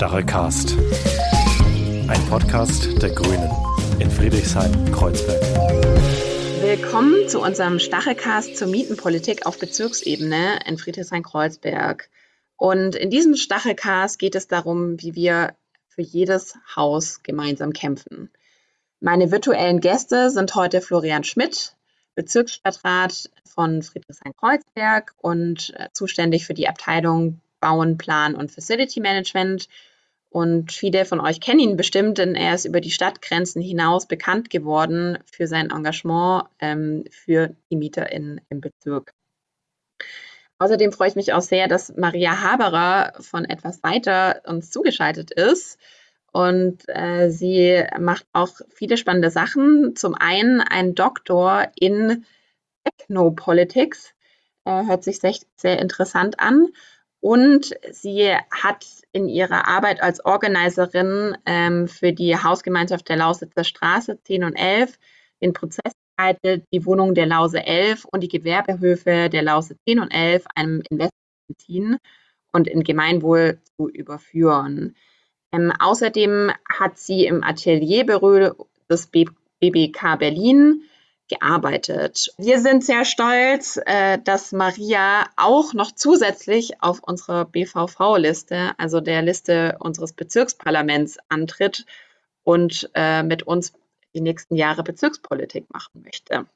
Stachelcast. Ein Podcast der Grünen in Friedrichshain-Kreuzberg. Willkommen zu unserem Stachelcast zur Mietenpolitik auf Bezirksebene in Friedrichshain-Kreuzberg. Und in diesem Stachelcast geht es darum, wie wir für jedes Haus gemeinsam kämpfen. Meine virtuellen Gäste sind heute Florian Schmidt, Bezirksstadtrat von Friedrichshain-Kreuzberg und äh, zuständig für die Abteilung Bauen, Plan und Facility Management. Und viele von euch kennen ihn bestimmt, denn er ist über die Stadtgrenzen hinaus bekannt geworden für sein Engagement ähm, für die MieterInnen im Bezirk. Außerdem freue ich mich auch sehr, dass Maria Haberer von etwas weiter uns zugeschaltet ist. Und äh, sie macht auch viele spannende Sachen. Zum einen ein Doktor in Technopolitics, äh, hört sich sehr, sehr interessant an. Und sie hat in ihrer Arbeit als Organiserin ähm, für die Hausgemeinschaft der Lausitzer Straße 10 und 11 den Prozess geleitet, die Wohnung der Lause 11 und die Gewerbehöfe der Lause 10 und 11 einem Investor zu ziehen und in Gemeinwohl zu überführen. Ähm, außerdem hat sie im Atelierbüro des BBK Berlin gearbeitet. Wir sind sehr stolz, äh, dass Maria auch noch zusätzlich auf unserer BVV-Liste, also der Liste unseres Bezirksparlaments, antritt und äh, mit uns die nächsten Jahre Bezirkspolitik machen möchte.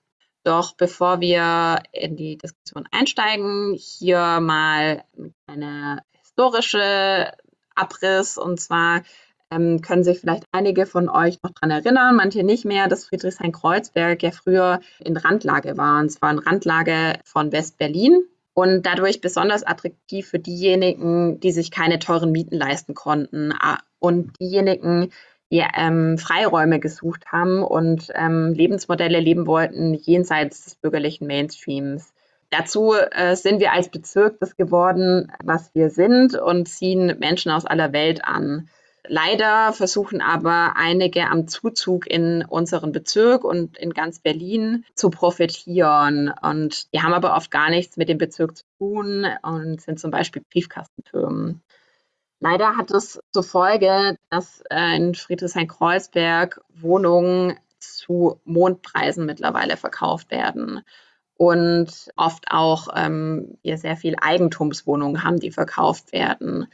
Doch bevor wir in die Diskussion einsteigen, hier mal eine historische Abriss. Und zwar ähm, können sich vielleicht einige von euch noch daran erinnern, manche nicht mehr, dass Friedrichshain-Kreuzberg ja früher in Randlage war. Und zwar in Randlage von West-Berlin und dadurch besonders attraktiv für diejenigen, die sich keine teuren Mieten leisten konnten und diejenigen, die ähm, Freiräume gesucht haben und ähm, Lebensmodelle leben wollten jenseits des bürgerlichen Mainstreams. Dazu äh, sind wir als Bezirk das geworden, was wir sind und ziehen Menschen aus aller Welt an. Leider versuchen aber einige am Zuzug in unseren Bezirk und in ganz Berlin zu profitieren. Und die haben aber oft gar nichts mit dem Bezirk zu tun und sind zum Beispiel Briefkastenfirmen. Leider hat es zur Folge, dass äh, in Friedrichshain-Kreuzberg Wohnungen zu Mondpreisen mittlerweile verkauft werden und oft auch ähm, hier sehr viel Eigentumswohnungen haben, die verkauft werden.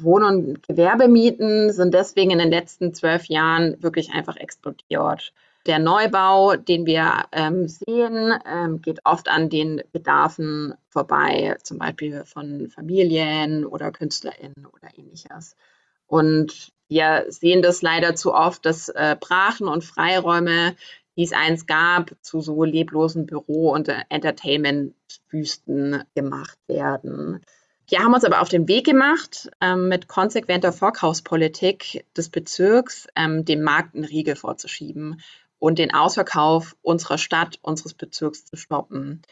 Wohn- und Gewerbemieten sind deswegen in den letzten zwölf Jahren wirklich einfach explodiert. Der Neubau, den wir ähm, sehen, ähm, geht oft an den Bedarfen vorbei, zum Beispiel von Familien oder KünstlerInnen oder ähnliches. Und wir sehen das leider zu oft, dass äh, Brachen und Freiräume die es einst gab, zu so leblosen Büro- und Entertainment-Wüsten gemacht werden. Wir haben uns aber auf den Weg gemacht, ähm, mit konsequenter Vorkaufspolitik des Bezirks ähm, dem Markt einen Riegel vorzuschieben und den Ausverkauf unserer Stadt, unseres Bezirks zu stoppen.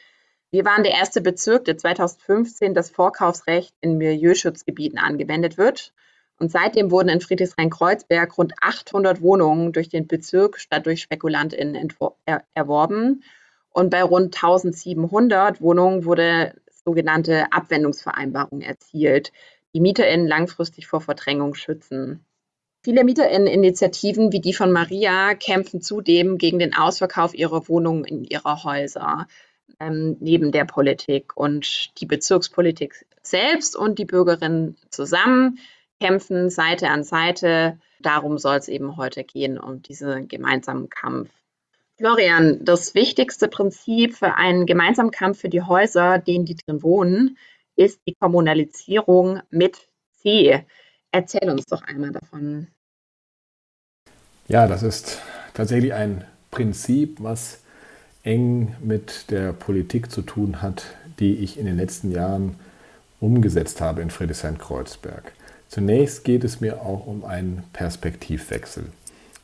Wir waren der erste Bezirk, der 2015 das Vorkaufsrecht in Milieuschutzgebieten angewendet wird und seitdem wurden in Friedrichshain-Kreuzberg rund 800 Wohnungen durch den Bezirk statt durch SpekulantInnen er erworben. Und bei rund 1700 Wohnungen wurde sogenannte Abwendungsvereinbarung erzielt, die MieterInnen langfristig vor Verdrängung schützen. Viele MieterInnen-Initiativen wie die von Maria kämpfen zudem gegen den Ausverkauf ihrer Wohnungen in ihrer Häuser, ähm, neben der Politik. Und die Bezirkspolitik selbst und die Bürgerinnen zusammen kämpfen Seite an Seite. Darum soll es eben heute gehen, um diesen gemeinsamen Kampf. Florian, das wichtigste Prinzip für einen gemeinsamen Kampf für die Häuser, denen die drin wohnen, ist die Kommunalisierung mit C. Erzähl uns doch einmal davon. Ja, das ist tatsächlich ein Prinzip, was eng mit der Politik zu tun hat, die ich in den letzten Jahren umgesetzt habe in Friedrichshain-Kreuzberg. Zunächst geht es mir auch um einen Perspektivwechsel.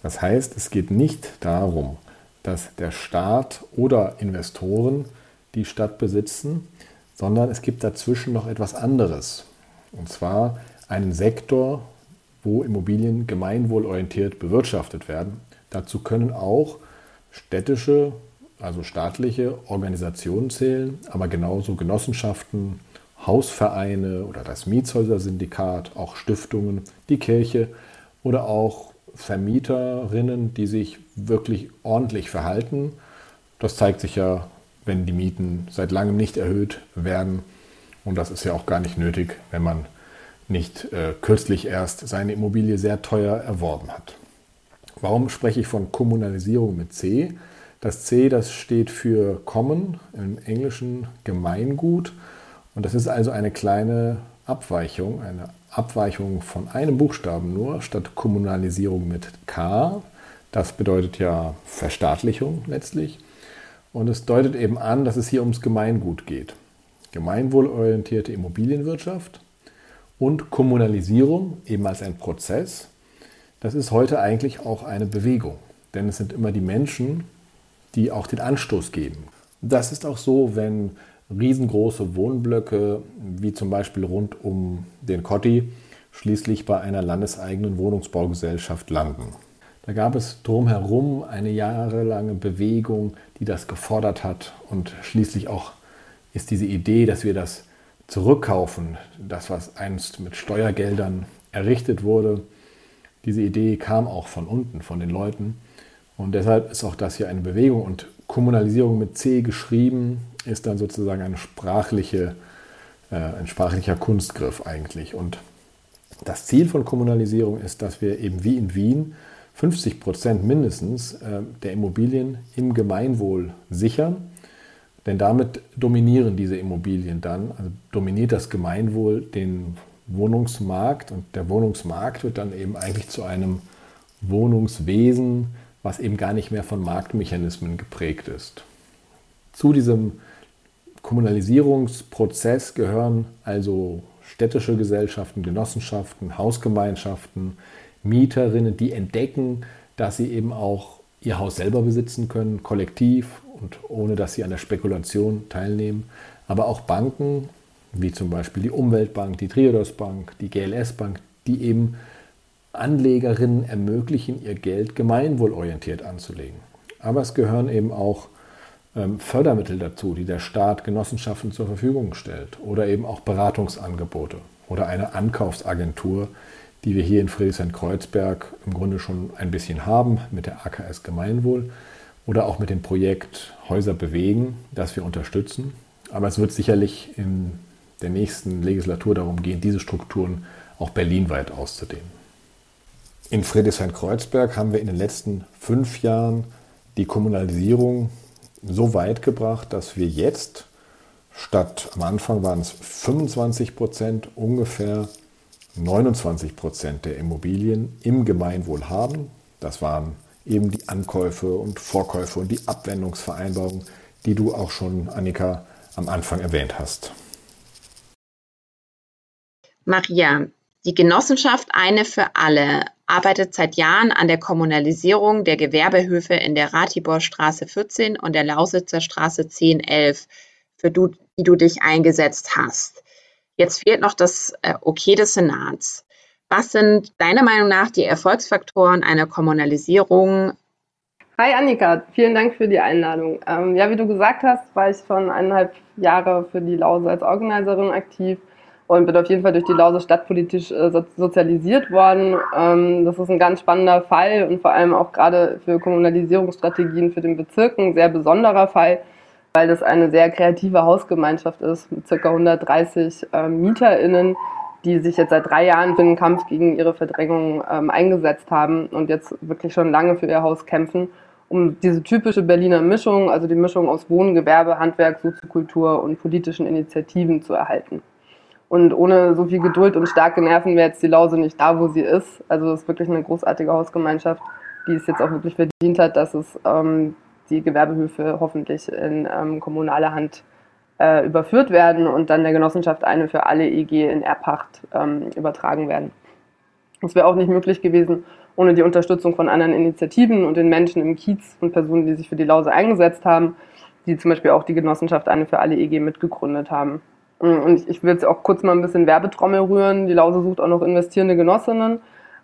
Das heißt, es geht nicht darum, dass der Staat oder Investoren die Stadt besitzen, sondern es gibt dazwischen noch etwas anderes. Und zwar einen Sektor, wo Immobilien gemeinwohlorientiert bewirtschaftet werden. Dazu können auch städtische, also staatliche Organisationen zählen, aber genauso Genossenschaften, Hausvereine oder das Mietshäuser-Syndikat, auch Stiftungen, die Kirche oder auch Vermieterinnen, die sich wirklich ordentlich verhalten. Das zeigt sich ja, wenn die Mieten seit langem nicht erhöht werden. Und das ist ja auch gar nicht nötig, wenn man nicht äh, kürzlich erst seine Immobilie sehr teuer erworben hat. Warum spreche ich von Kommunalisierung mit C? Das C, das steht für Common, im Englischen Gemeingut. Und das ist also eine kleine Abweichung, eine Abweichung von einem Buchstaben nur, statt Kommunalisierung mit K. Das bedeutet ja Verstaatlichung letztlich. Und es deutet eben an, dass es hier ums Gemeingut geht. Gemeinwohlorientierte Immobilienwirtschaft und Kommunalisierung eben als ein Prozess. Das ist heute eigentlich auch eine Bewegung, denn es sind immer die Menschen, die auch den Anstoß geben. Das ist auch so, wenn riesengroße Wohnblöcke, wie zum Beispiel rund um den Kotti, schließlich bei einer landeseigenen Wohnungsbaugesellschaft landen. Da gab es drumherum eine jahrelange Bewegung, die das gefordert hat und schließlich auch ist diese Idee, dass wir das zurückkaufen, das was einst mit Steuergeldern errichtet wurde, diese Idee kam auch von unten, von den Leuten. Und deshalb ist auch das hier eine Bewegung und Kommunalisierung mit C geschrieben ist dann sozusagen eine sprachliche, äh, ein sprachlicher Kunstgriff eigentlich. Und das Ziel von Kommunalisierung ist, dass wir eben wie in Wien 50 Prozent mindestens äh, der Immobilien im Gemeinwohl sichern. Denn damit dominieren diese Immobilien dann, also dominiert das Gemeinwohl den Wohnungsmarkt und der Wohnungsmarkt wird dann eben eigentlich zu einem Wohnungswesen, was eben gar nicht mehr von Marktmechanismen geprägt ist. Zu diesem Kommunalisierungsprozess gehören also städtische Gesellschaften, Genossenschaften, Hausgemeinschaften, Mieterinnen, die entdecken, dass sie eben auch ihr Haus selber besitzen können, kollektiv und ohne dass sie an der Spekulation teilnehmen. Aber auch Banken, wie zum Beispiel die Umweltbank, die Triodos Bank, die GLS Bank, die eben Anlegerinnen ermöglichen, ihr Geld gemeinwohlorientiert anzulegen. Aber es gehören eben auch ähm, Fördermittel dazu, die der Staat Genossenschaften zur Verfügung stellt oder eben auch Beratungsangebote oder eine Ankaufsagentur, die wir hier in Friedrichshain-Kreuzberg im Grunde schon ein bisschen haben mit der AKS Gemeinwohl oder auch mit dem Projekt Häuser bewegen, das wir unterstützen. Aber es wird sicherlich in der nächsten Legislatur darum gehen, diese Strukturen auch berlinweit auszudehnen. In Friedrichshain-Kreuzberg haben wir in den letzten fünf Jahren die Kommunalisierung so weit gebracht, dass wir jetzt statt am Anfang waren es 25 Prozent ungefähr 29 Prozent der Immobilien im Gemeinwohl haben. Das waren eben die Ankäufe und Vorkäufe und die Abwendungsvereinbarungen, die du auch schon, Annika, am Anfang erwähnt hast. Maria, die Genossenschaft Eine für alle arbeitet seit Jahren an der Kommunalisierung der Gewerbehöfe in der Ratiborstraße 14 und der Lausitzer Straße 1011, für du, die du dich eingesetzt hast. Jetzt fehlt noch das äh, Okay des Senats. Was sind deiner Meinung nach die Erfolgsfaktoren einer Kommunalisierung? Hi Annika, vielen Dank für die Einladung. Ähm, ja, wie du gesagt hast, war ich schon eineinhalb Jahre für die Lause als Organiserin aktiv und bin auf jeden Fall durch die Lause stadtpolitisch äh, sozialisiert worden. Ähm, das ist ein ganz spannender Fall und vor allem auch gerade für Kommunalisierungsstrategien für den Bezirk ein sehr besonderer Fall, weil das eine sehr kreative Hausgemeinschaft ist mit ca. 130 äh, MieterInnen, die sich jetzt seit drei Jahren für den Kampf gegen ihre Verdrängung ähm, eingesetzt haben und jetzt wirklich schon lange für ihr Haus kämpfen, um diese typische Berliner Mischung, also die Mischung aus Wohnen, Gewerbe, Handwerk, Soziokultur und politischen Initiativen zu erhalten. Und ohne so viel Geduld und starke Nerven wäre jetzt die Lause nicht da, wo sie ist. Also es ist wirklich eine großartige Hausgemeinschaft, die es jetzt auch wirklich verdient hat, dass es ähm, die Gewerbehöfe hoffentlich in ähm, kommunale Hand äh, überführt werden und dann der Genossenschaft eine für alle EG in Erbpacht ähm, übertragen werden. Das wäre auch nicht möglich gewesen ohne die Unterstützung von anderen Initiativen und den Menschen im Kiez und Personen, die sich für die Lause eingesetzt haben, die zum Beispiel auch die Genossenschaft eine für alle EG mitgegründet haben. Mm, und ich will jetzt auch kurz mal ein bisschen Werbetrommel rühren. Die Lause sucht auch noch investierende Genossinnen,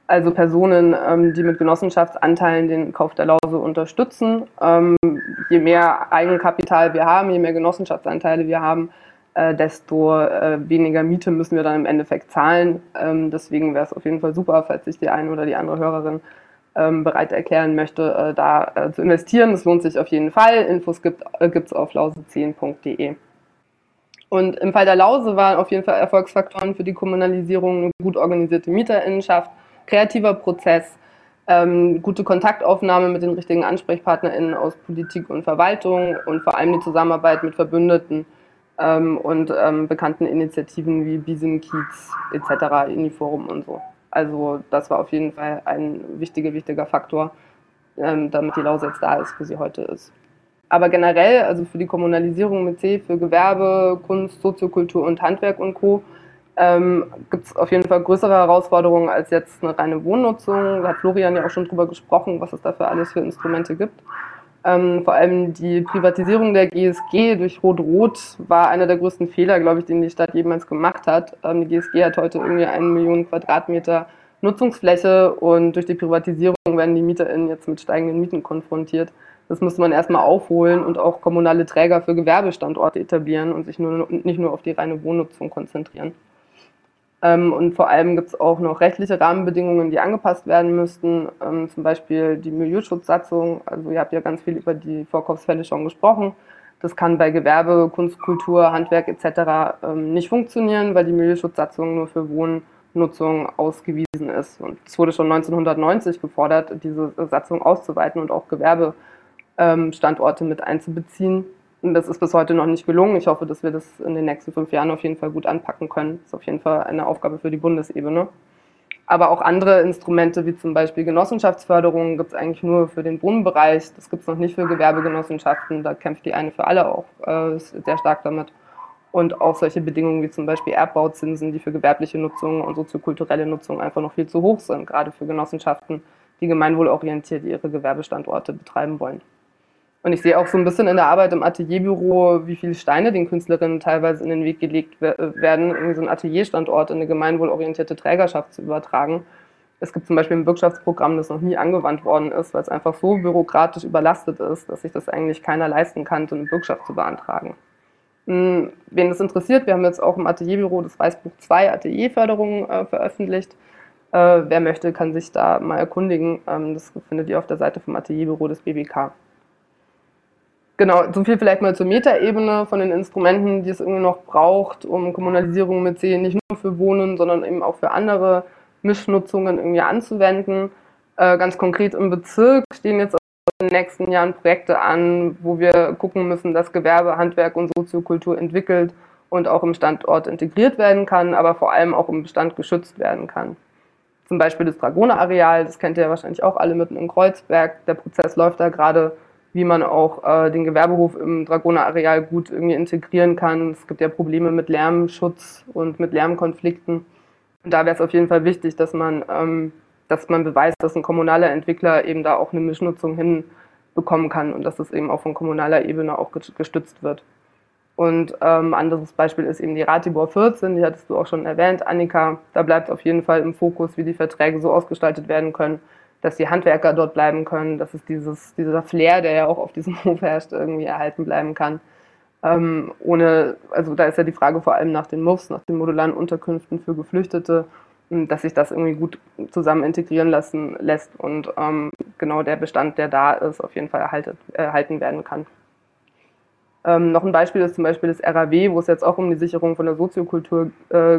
also Personen, ähm, die mit Genossenschaftsanteilen den Kauf der Lause unterstützen. Ähm, je mehr Eigenkapital wir haben, je mehr Genossenschaftsanteile wir haben, äh, desto äh, weniger Miete müssen wir dann im Endeffekt zahlen. Ähm, deswegen wäre es auf jeden Fall super, falls sich die eine oder die andere Hörerin ähm, bereit erklären möchte, äh, da äh, zu investieren. Das lohnt sich auf jeden Fall. Infos gibt es äh, auf lause10.de. Und im Fall der Lause waren auf jeden Fall Erfolgsfaktoren für die Kommunalisierung eine gut organisierte Mieterinnenschaft, kreativer Prozess, ähm, gute Kontaktaufnahme mit den richtigen AnsprechpartnerInnen aus Politik und Verwaltung und vor allem die Zusammenarbeit mit Verbündeten ähm, und ähm, bekannten Initiativen wie Bisim Kiez etc., Uniforum und so. Also das war auf jeden Fall ein wichtiger, wichtiger Faktor, ähm, damit die Lausitz da ist, wo sie heute ist. Aber generell, also für die Kommunalisierung mit C, für Gewerbe, Kunst, Soziokultur und Handwerk und Co. Ähm, gibt es auf jeden Fall größere Herausforderungen als jetzt eine reine Wohnnutzung. Da hat Florian ja auch schon drüber gesprochen, was es dafür alles für Instrumente gibt. Ähm, vor allem die Privatisierung der GSG durch Rot-Rot war einer der größten Fehler, glaube ich, den die Stadt jemals gemacht hat. Ähm, die GSG hat heute irgendwie eine Million Quadratmeter Nutzungsfläche und durch die Privatisierung werden die MieterInnen jetzt mit steigenden Mieten konfrontiert. Das muss man erstmal aufholen und auch kommunale Träger für Gewerbestandorte etablieren und sich nur, nicht nur auf die reine Wohnnutzung konzentrieren. Ähm, und vor allem gibt es auch noch rechtliche Rahmenbedingungen, die angepasst werden müssten. Ähm, zum Beispiel die Milieuschutzsatzung. Also ihr habt ja ganz viel über die Vorkaufsfälle schon gesprochen. Das kann bei Gewerbe, Kunst, Kultur, Handwerk etc. Ähm, nicht funktionieren, weil die Milieuschutzsatzung nur für Wohnnutzung ausgewiesen ist. Und es wurde schon 1990 gefordert, diese Satzung auszuweiten und auch Gewerbestandorte mit einzubeziehen. Und das ist bis heute noch nicht gelungen. Ich hoffe, dass wir das in den nächsten fünf Jahren auf jeden Fall gut anpacken können. Das ist auf jeden Fall eine Aufgabe für die Bundesebene. Aber auch andere Instrumente, wie zum Beispiel Genossenschaftsförderung, gibt es eigentlich nur für den Wohnbereich. Das gibt es noch nicht für Gewerbegenossenschaften. Da kämpft die eine für alle auch äh, sehr stark damit. Und auch solche Bedingungen wie zum Beispiel Erbbauzinsen, die für gewerbliche Nutzung und soziokulturelle Nutzung einfach noch viel zu hoch sind, gerade für Genossenschaften, die gemeinwohlorientiert ihre Gewerbestandorte betreiben wollen. Und ich sehe auch so ein bisschen in der Arbeit im Atelierbüro, wie viele Steine den Künstlerinnen teilweise in den Weg gelegt werden, irgendwie so einen Atelierstandort in eine gemeinwohlorientierte Trägerschaft zu übertragen. Es gibt zum Beispiel ein Bürgschaftsprogramm, das noch nie angewandt worden ist, weil es einfach so bürokratisch überlastet ist, dass sich das eigentlich keiner leisten kann, so eine Bürgschaft zu beantragen. Hm, wen das interessiert, wir haben jetzt auch im Atelierbüro das Weißbuch 2 Atelierförderung äh, veröffentlicht. Äh, wer möchte, kann sich da mal erkundigen. Ähm, das findet ihr auf der Seite vom Atelierbüro des BBK. Genau, so viel vielleicht mal zur Metaebene von den Instrumenten, die es irgendwie noch braucht, um Kommunalisierung mit C nicht nur für Wohnen, sondern eben auch für andere Mischnutzungen irgendwie anzuwenden. Äh, ganz konkret im Bezirk stehen jetzt in den nächsten Jahren Projekte an, wo wir gucken müssen, dass Gewerbe, Handwerk und Soziokultur entwickelt und auch im Standort integriert werden kann, aber vor allem auch im Bestand geschützt werden kann. Zum Beispiel das Dragoner-Areal, das kennt ihr ja wahrscheinlich auch alle mitten in Kreuzberg. Der Prozess läuft da gerade wie man auch äh, den Gewerbehof im Dragoner-Areal gut irgendwie integrieren kann. Es gibt ja Probleme mit Lärmschutz und mit Lärmkonflikten. Und da wäre es auf jeden Fall wichtig, dass man, ähm, dass man beweist, dass ein kommunaler Entwickler eben da auch eine Mischnutzung hinbekommen kann und dass das eben auch von kommunaler Ebene auch gestützt wird. Und ähm, anderes Beispiel ist eben die Ratibor 14, die hattest du auch schon erwähnt, Annika. Da bleibt auf jeden Fall im Fokus, wie die Verträge so ausgestaltet werden können, dass die Handwerker dort bleiben können, dass es dieses, dieser Flair, der ja auch auf diesem Hof herrscht, irgendwie erhalten bleiben kann. Ähm, ohne, also da ist ja die Frage vor allem nach den MUFs, nach den modularen Unterkünften für Geflüchtete, dass sich das irgendwie gut zusammen integrieren lassen lässt und ähm, genau der Bestand, der da ist, auf jeden Fall erhaltet, erhalten werden kann. Ähm, noch ein Beispiel ist zum Beispiel das RAW, wo es jetzt auch um die Sicherung von der Soziokultur äh,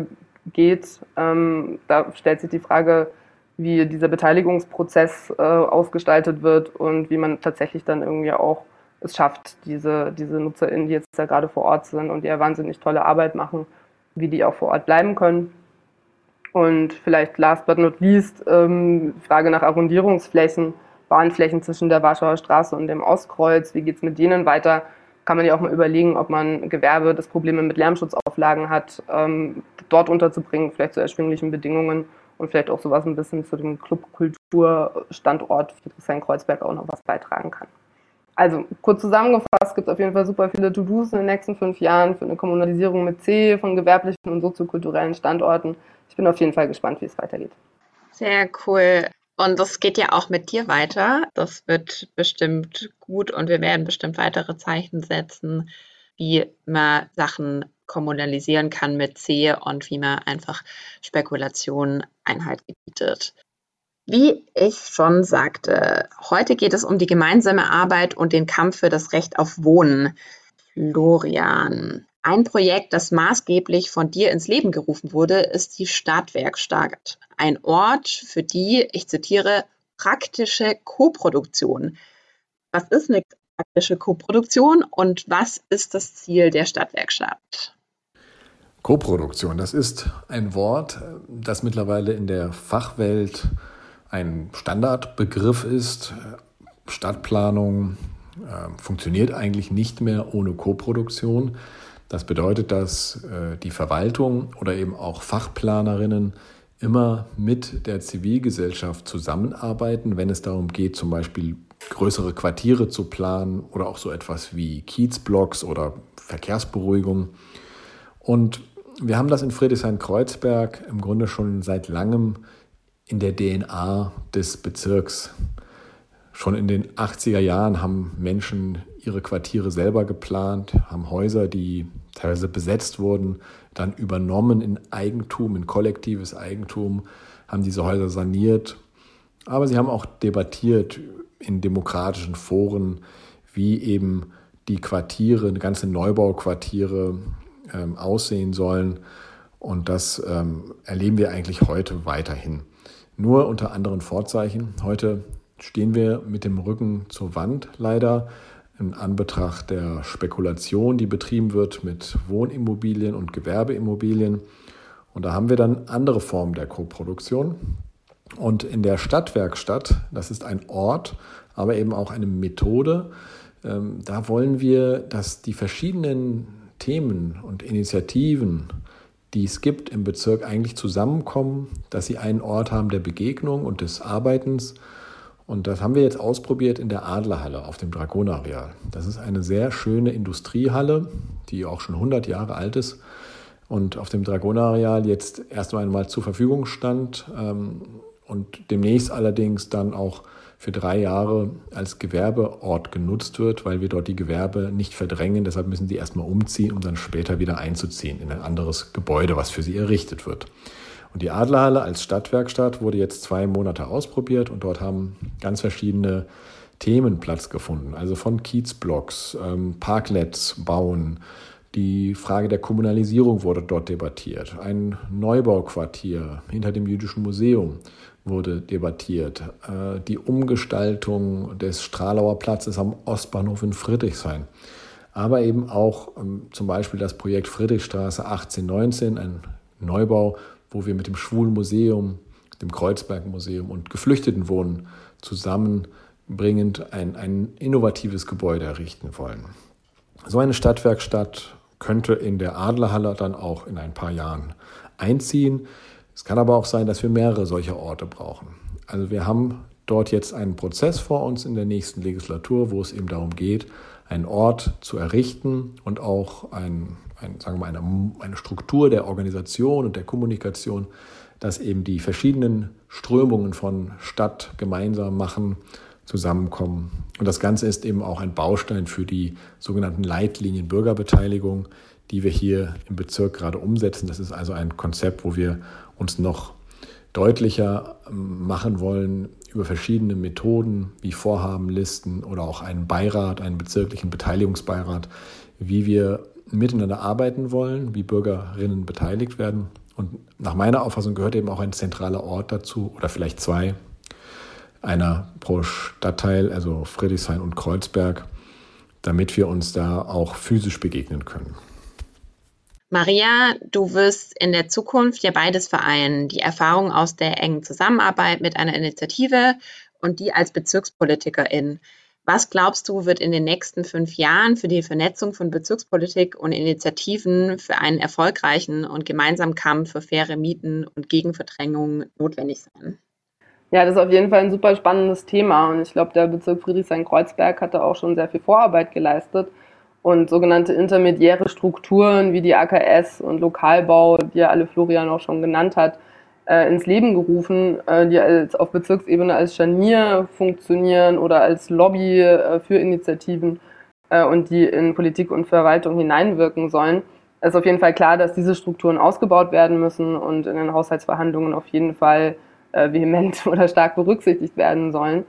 geht. Ähm, da stellt sich die Frage, wie dieser Beteiligungsprozess äh, ausgestaltet wird und wie man tatsächlich dann irgendwie auch es schafft, diese, diese NutzerInnen, die jetzt da gerade vor Ort sind und die ja wahnsinnig tolle Arbeit machen, wie die auch vor Ort bleiben können. Und vielleicht last but not least, ähm, Frage nach Arrondierungsflächen, Bahnflächen zwischen der Warschauer Straße und dem Ostkreuz, wie geht es mit denen weiter? Kann man ja auch mal überlegen, ob man Gewerbe, das Probleme mit Lärmschutzauflagen hat, ähm, dort unterzubringen, vielleicht zu erschwinglichen Bedingungen und vielleicht auch sowas ein bisschen zu dem Clubkulturstandort Friedrichshain-Kreuzberg auch noch was beitragen kann. Also kurz zusammengefasst gibt es auf jeden Fall super viele To-Dos in den nächsten fünf Jahren für eine Kommunalisierung mit C von gewerblichen und soziokulturellen Standorten. Ich bin auf jeden Fall gespannt, wie es weitergeht. Sehr cool. Und das geht ja auch mit dir weiter. Das wird bestimmt gut und wir werden bestimmt weitere Zeichen setzen, wie man Sachen kommunalisieren kann mit C und wie man einfach Spekulationen Einhalt gebietet. Wie ich schon sagte, heute geht es um die gemeinsame Arbeit und den Kampf für das Recht auf Wohnen. Florian, ein Projekt, das maßgeblich von dir ins Leben gerufen wurde, ist die Stadtwerkstatt. Ein Ort für die, ich zitiere, praktische Koproduktion. Was ist eine praktische Koproduktion und was ist das Ziel der Stadtwerkstatt? Koproduktion, das ist ein Wort, das mittlerweile in der Fachwelt ein Standardbegriff ist. Stadtplanung äh, funktioniert eigentlich nicht mehr ohne Koproduktion. Das bedeutet, dass äh, die Verwaltung oder eben auch Fachplanerinnen immer mit der Zivilgesellschaft zusammenarbeiten, wenn es darum geht, zum Beispiel größere Quartiere zu planen oder auch so etwas wie Kiezblocks oder Verkehrsberuhigung. Und wir haben das in Friedrichshain-Kreuzberg im Grunde schon seit langem in der DNA des Bezirks. Schon in den 80er Jahren haben Menschen ihre Quartiere selber geplant, haben Häuser, die teilweise besetzt wurden, dann übernommen in Eigentum, in kollektives Eigentum, haben diese Häuser saniert. Aber sie haben auch debattiert in demokratischen Foren, wie eben die Quartiere, ganze Neubauquartiere ähm, aussehen sollen. Und das ähm, erleben wir eigentlich heute weiterhin. Nur unter anderen Vorzeichen. Heute stehen wir mit dem Rücken zur Wand leider in Anbetracht der Spekulation, die betrieben wird mit Wohnimmobilien und Gewerbeimmobilien. Und da haben wir dann andere Formen der Koproduktion. Und in der Stadtwerkstatt, das ist ein Ort, aber eben auch eine Methode, ähm, da wollen wir, dass die verschiedenen Themen und Initiativen, die es gibt im Bezirk, eigentlich zusammenkommen, dass sie einen Ort haben der Begegnung und des Arbeitens und das haben wir jetzt ausprobiert in der Adlerhalle auf dem Dragonareal. Das ist eine sehr schöne Industriehalle, die auch schon 100 Jahre alt ist und auf dem Dragonareal jetzt erst einmal zur Verfügung stand ähm, und demnächst allerdings dann auch für drei Jahre als Gewerbeort genutzt wird, weil wir dort die Gewerbe nicht verdrängen. Deshalb müssen sie erstmal umziehen, um dann später wieder einzuziehen in ein anderes Gebäude, was für sie errichtet wird. Und die Adlerhalle als Stadtwerkstatt wurde jetzt zwei Monate ausprobiert und dort haben ganz verschiedene Themen Platz gefunden. Also von Kiezblocks, ähm, Parklets bauen, die Frage der Kommunalisierung wurde dort debattiert. Ein Neubauquartier hinter dem Jüdischen Museum wurde debattiert. Äh, die Umgestaltung des Stralauer Platzes am Ostbahnhof in Friedrichshain. Aber eben auch ähm, zum Beispiel das Projekt Friedrichstraße 1819, ein Neubau wo wir mit dem Schwulen Museum, dem Kreuzberg Museum und Geflüchtetenwohnen zusammenbringend ein, ein innovatives Gebäude errichten wollen. So eine Stadtwerkstatt könnte in der Adlerhalle dann auch in ein paar Jahren einziehen. Es kann aber auch sein, dass wir mehrere solcher Orte brauchen. Also wir haben dort jetzt einen Prozess vor uns in der nächsten Legislatur, wo es eben darum geht, einen Ort zu errichten und auch ein, ein, sagen wir mal, eine, eine Struktur der Organisation und der Kommunikation, dass eben die verschiedenen Strömungen von Stadt gemeinsam machen, zusammenkommen. Und das Ganze ist eben auch ein Baustein für die sogenannten Leitlinien Bürgerbeteiligung, die wir hier im Bezirk gerade umsetzen. Das ist also ein Konzept, wo wir uns noch deutlicher ähm, machen wollen über verschiedene Methoden wie Vorhabenlisten oder auch einen Beirat, einen bezirklichen Beteiligungsbeirat, wie wir miteinander arbeiten wollen, wie Bürgerinnen beteiligt werden. Und nach meiner Auffassung gehört eben auch ein zentraler Ort dazu oder vielleicht zwei, einer pro Stadtteil, also Friedrichshain und Kreuzberg, damit wir uns da auch physisch begegnen können. Maria, du wirst in der Zukunft ja beides vereinen. Die Erfahrung aus der engen Zusammenarbeit mit einer Initiative und die als Bezirkspolitikerin. Was glaubst du, wird in den nächsten fünf Jahren für die Vernetzung von Bezirkspolitik und Initiativen für einen erfolgreichen und gemeinsamen Kampf für faire Mieten und Gegenverdrängung notwendig sein? Ja, das ist auf jeden Fall ein super spannendes Thema und ich glaube, der Bezirk Friedrichshain-Kreuzberg hat da auch schon sehr viel Vorarbeit geleistet und sogenannte intermediäre Strukturen wie die AKS und Lokalbau, die ja alle Florian auch schon genannt hat, äh, ins Leben gerufen, äh, die als, auf Bezirksebene als Scharnier funktionieren oder als Lobby äh, für Initiativen äh, und die in Politik und Verwaltung hineinwirken sollen. Es ist auf jeden Fall klar, dass diese Strukturen ausgebaut werden müssen und in den Haushaltsverhandlungen auf jeden Fall äh, vehement oder stark berücksichtigt werden sollen.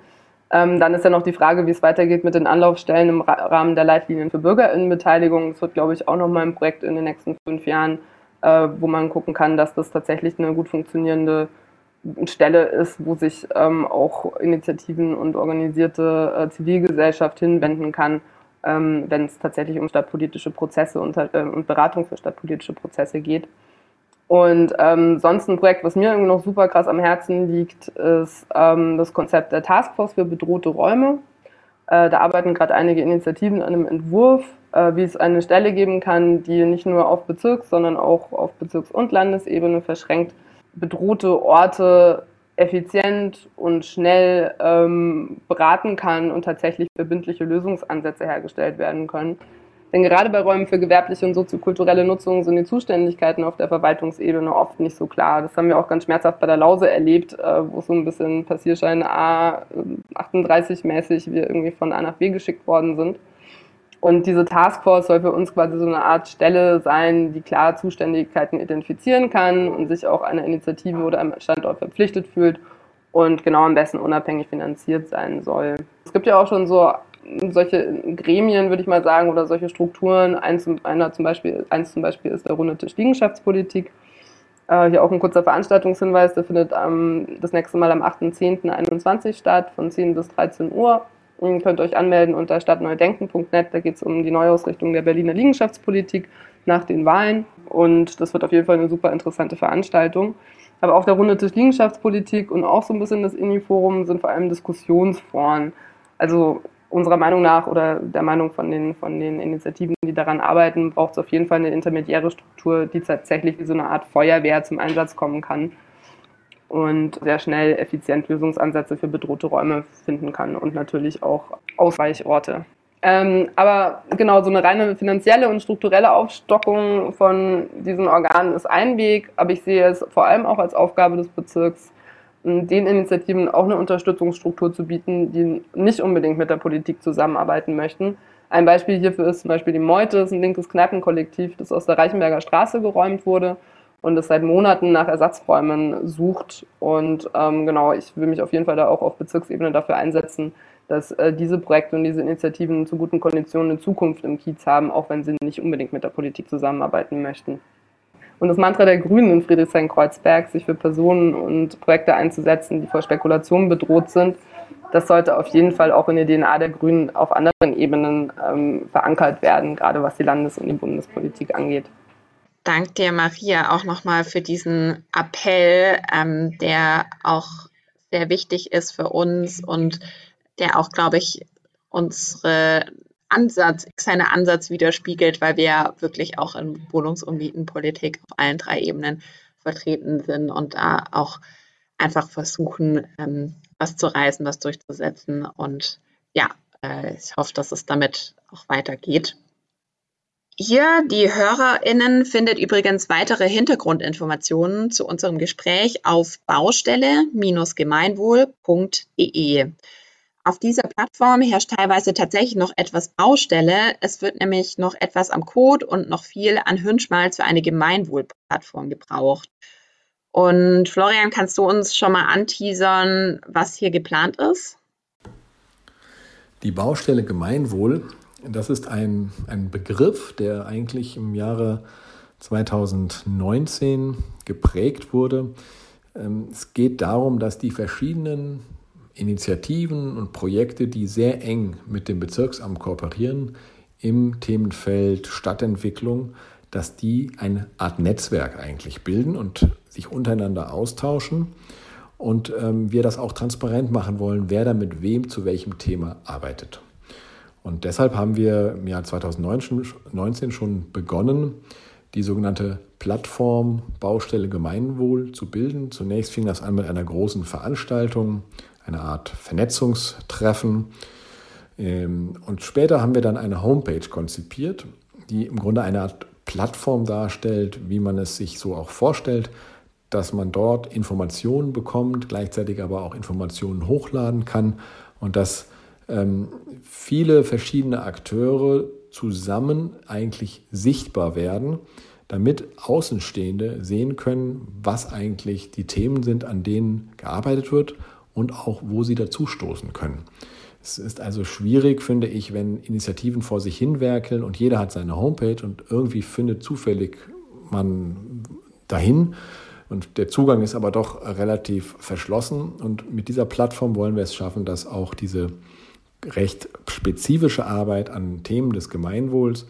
Ähm, dann ist ja noch die Frage, wie es weitergeht mit den Anlaufstellen im Rahmen der Leitlinien für Bürgerinnenbeteiligung. Das wird, glaube ich, auch nochmal ein Projekt in den nächsten fünf Jahren, äh, wo man gucken kann, dass das tatsächlich eine gut funktionierende Stelle ist, wo sich ähm, auch Initiativen und organisierte äh, Zivilgesellschaft hinwenden kann, ähm, wenn es tatsächlich um stadtpolitische Prozesse und, äh, und Beratung für stadtpolitische Prozesse geht. Und ähm, sonst ein Projekt, was mir irgendwie noch super krass am Herzen liegt, ist ähm, das Konzept der Taskforce für bedrohte Räume. Äh, da arbeiten gerade einige Initiativen an einem Entwurf, äh, wie es eine Stelle geben kann, die nicht nur auf Bezirks-, sondern auch auf Bezirks- und Landesebene verschränkt bedrohte Orte effizient und schnell ähm, beraten kann und tatsächlich verbindliche Lösungsansätze hergestellt werden können. Denn gerade bei Räumen für gewerbliche und soziokulturelle Nutzung sind die Zuständigkeiten auf der Verwaltungsebene oft nicht so klar. Das haben wir auch ganz schmerzhaft bei der Lause erlebt, äh, wo so ein bisschen Passierschein A 38-mäßig wir irgendwie von A nach B geschickt worden sind. Und diese Taskforce soll für uns quasi so eine Art Stelle sein, die klar Zuständigkeiten identifizieren kann und sich auch einer Initiative oder einem Standort verpflichtet fühlt und genau am besten unabhängig finanziert sein soll. Es gibt ja auch schon so solche Gremien, würde ich mal sagen, oder solche Strukturen. Eins, einer zum Beispiel, eins zum Beispiel ist der Runde Tisch Liegenschaftspolitik. Äh, hier auch ein kurzer Veranstaltungshinweis, der findet ähm, das nächste Mal am 8.10.21 statt, von 10 bis 13 Uhr. Ihr könnt euch anmelden unter stadtneudenken.net. Da geht es um die Neuausrichtung der Berliner Liegenschaftspolitik nach den Wahlen. Und das wird auf jeden Fall eine super interessante Veranstaltung. Aber auch der Runde Tisch Liegenschaftspolitik und auch so ein bisschen das INI-Forum sind vor allem Diskussionsforen. Also unserer Meinung nach oder der Meinung von den, von den Initiativen, die daran arbeiten, braucht es auf jeden Fall eine intermediäre Struktur, die tatsächlich wie so eine Art Feuerwehr zum Einsatz kommen kann und sehr schnell effizient Lösungsansätze für bedrohte Räume finden kann und natürlich auch Ausweichorte. Ähm, aber genau, so eine reine finanzielle und strukturelle Aufstockung von diesen Organen ist ein Weg, aber ich sehe es vor allem auch als Aufgabe des Bezirks, den Initiativen auch eine Unterstützungsstruktur zu bieten, die nicht unbedingt mit der Politik zusammenarbeiten möchten. Ein Beispiel hierfür ist zum Beispiel die Meute, das ist ein linkes Kneipenkollektiv, das aus der Reichenberger Straße geräumt wurde und es seit Monaten nach Ersatzräumen sucht. Und ähm, genau, ich will mich auf jeden Fall da auch auf Bezirksebene dafür einsetzen, dass äh, diese Projekte und diese Initiativen zu guten Konditionen eine Zukunft im Kiez haben, auch wenn sie nicht unbedingt mit der Politik zusammenarbeiten möchten. Und das Mantra der Grünen in Friedrichshain-Kreuzberg, sich für Personen und Projekte einzusetzen, die vor Spekulationen bedroht sind, das sollte auf jeden Fall auch in der DNA der Grünen auf anderen Ebenen ähm, verankert werden, gerade was die Landes- und die Bundespolitik angeht. Dank dir, Maria, auch nochmal für diesen Appell, ähm, der auch sehr wichtig ist für uns und der auch, glaube ich, unsere Ansatz, seine Ansatz widerspiegelt, weil wir wirklich auch in Wohnungs- und Mietenpolitik auf allen drei Ebenen vertreten sind und da auch einfach versuchen, ähm, was zu reißen, was durchzusetzen. Und ja, äh, ich hoffe, dass es damit auch weitergeht. Ihr, die HörerInnen, findet übrigens weitere Hintergrundinformationen zu unserem Gespräch auf baustelle-gemeinwohl.de. Auf dieser Plattform herrscht teilweise tatsächlich noch etwas Baustelle. Es wird nämlich noch etwas am Code und noch viel an Hirnschmalz für eine Gemeinwohlplattform gebraucht. Und Florian, kannst du uns schon mal anteasern, was hier geplant ist? Die Baustelle Gemeinwohl das ist ein, ein Begriff, der eigentlich im Jahre 2019 geprägt wurde. Ähm, es geht darum, dass die verschiedenen Initiativen und Projekte, die sehr eng mit dem Bezirksamt kooperieren, im Themenfeld Stadtentwicklung, dass die eine Art Netzwerk eigentlich bilden und sich untereinander austauschen. Und ähm, wir das auch transparent machen wollen, wer da mit wem zu welchem Thema arbeitet. Und deshalb haben wir im Jahr 2019 schon begonnen, die sogenannte Plattform Baustelle Gemeinwohl zu bilden. Zunächst fing das an mit einer großen Veranstaltung, einer Art Vernetzungstreffen. Ähm, und später haben wir dann eine Homepage konzipiert, die im Grunde eine Art Plattform darstellt, wie man es sich so auch vorstellt, dass man dort Informationen bekommt, gleichzeitig aber auch Informationen hochladen kann und dass ähm, viele verschiedene Akteure zusammen eigentlich sichtbar werden, damit Außenstehende sehen können, was eigentlich die Themen sind, an denen gearbeitet wird und auch, wo sie dazustoßen können. Es ist also schwierig, finde ich, wenn Initiativen vor sich hinwerkeln und jeder hat seine Homepage und irgendwie findet zufällig man dahin. Und der Zugang ist aber doch relativ verschlossen. Und mit dieser Plattform wollen wir es schaffen, dass auch diese recht spezifische Arbeit an Themen des Gemeinwohls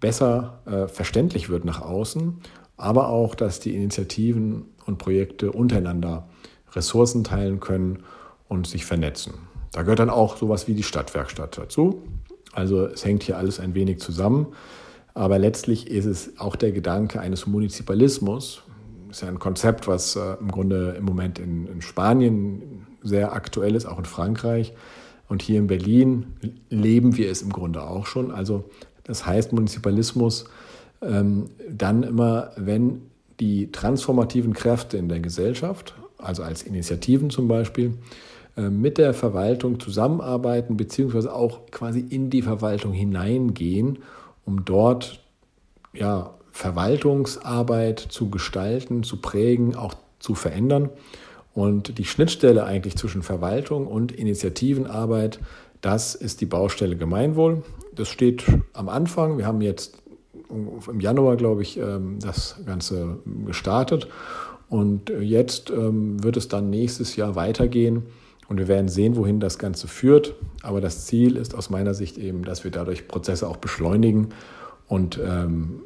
besser äh, verständlich wird nach außen, aber auch, dass die Initiativen und Projekte untereinander Ressourcen teilen können und sich vernetzen. Da gehört dann auch sowas wie die Stadtwerkstatt dazu. Also es hängt hier alles ein wenig zusammen. Aber letztlich ist es auch der Gedanke eines Munizipalismus. Das ist ja ein Konzept, was äh, im Grunde im Moment in, in Spanien sehr aktuell ist, auch in Frankreich. Und hier in Berlin leben wir es im Grunde auch schon. Also das heißt Munizipalismus ähm, dann immer, wenn die transformativen Kräfte in der Gesellschaft, also als Initiativen zum Beispiel, äh, mit der Verwaltung zusammenarbeiten, beziehungsweise auch quasi in die Verwaltung hineingehen, um dort ja, Verwaltungsarbeit zu gestalten, zu prägen, auch zu verändern. Und die Schnittstelle eigentlich zwischen Verwaltung und Initiativenarbeit, das ist die Baustelle Gemeinwohl. Das steht am Anfang. Wir haben jetzt im Januar, glaube ich, ähm, das Ganze gestartet. Und jetzt ähm, wird es dann nächstes Jahr weitergehen. Und wir werden sehen, wohin das Ganze führt. Aber das Ziel ist aus meiner Sicht eben, dass wir dadurch Prozesse auch beschleunigen und ähm,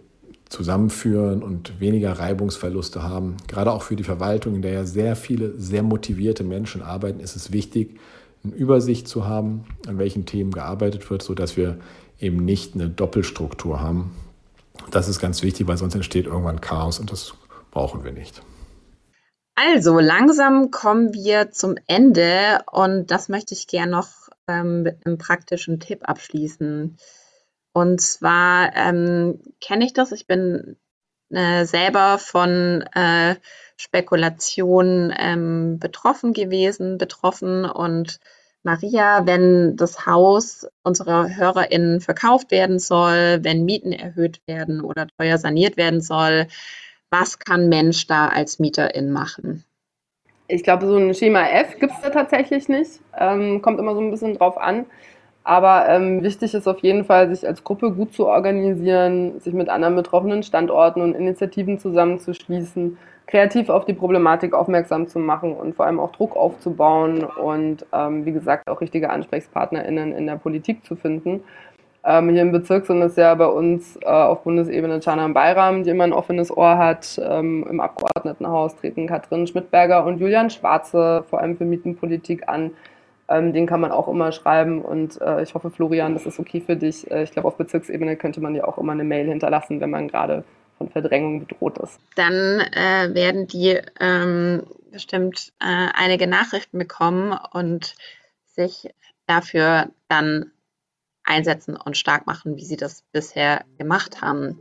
zusammenführen und weniger Reibungsverluste haben. Gerade auch für die Verwaltung, in der ja sehr viele sehr motivierte Menschen arbeiten, ist es wichtig, eine Übersicht zu haben, an welchen Themen gearbeitet wird, sodass wir eben nicht eine Doppelstruktur haben. Das ist ganz wichtig, weil sonst entsteht irgendwann Chaos und das brauchen wir nicht. Also langsam kommen wir zum Ende und das möchte ich gerne noch ähm, mit einem praktischen Tipp abschließen. Und zwar ähm, kenne ich das, ich bin äh, selber von äh, Spekulationen ähm, betroffen gewesen, betroffen und Maria, wenn das Haus unserer HörerInnen verkauft werden soll, wenn Mieten erhöht werden oder teuer saniert werden soll, was kann Mensch da als Mieterin machen? Ich glaube, so ein Schema F gibt es da tatsächlich nicht. Ähm, kommt immer so ein bisschen drauf an. Aber ähm, wichtig ist auf jeden Fall, sich als Gruppe gut zu organisieren, sich mit anderen betroffenen Standorten und Initiativen zusammenzuschließen, kreativ auf die Problematik aufmerksam zu machen und vor allem auch Druck aufzubauen und ähm, wie gesagt auch richtige AnsprechpartnerInnen in der Politik zu finden. Ähm, hier im Bezirk sind es ja bei uns äh, auf Bundesebene Canan Bayram, die immer ein offenes Ohr hat. Ähm, Im Abgeordnetenhaus treten Katrin Schmidberger und Julian Schwarze vor allem für Mietenpolitik an. Ähm, den kann man auch immer schreiben und äh, ich hoffe, Florian, das ist okay für dich. Äh, ich glaube, auf Bezirksebene könnte man ja auch immer eine Mail hinterlassen, wenn man gerade von Verdrängung bedroht ist. Dann äh, werden die ähm, bestimmt äh, einige Nachrichten bekommen und sich dafür dann einsetzen und stark machen, wie sie das bisher gemacht haben.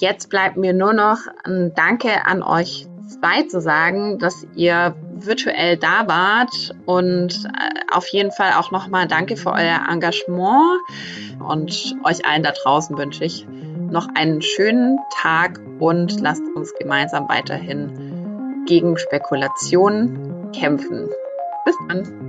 Jetzt bleibt mir nur noch ein Danke an euch zwei zu sagen, dass ihr virtuell da wart und äh, auf jeden Fall auch nochmal Danke für euer Engagement und euch allen da draußen wünsche ich noch einen schönen Tag und lasst uns gemeinsam weiterhin gegen Spekulationen kämpfen. Bis dann.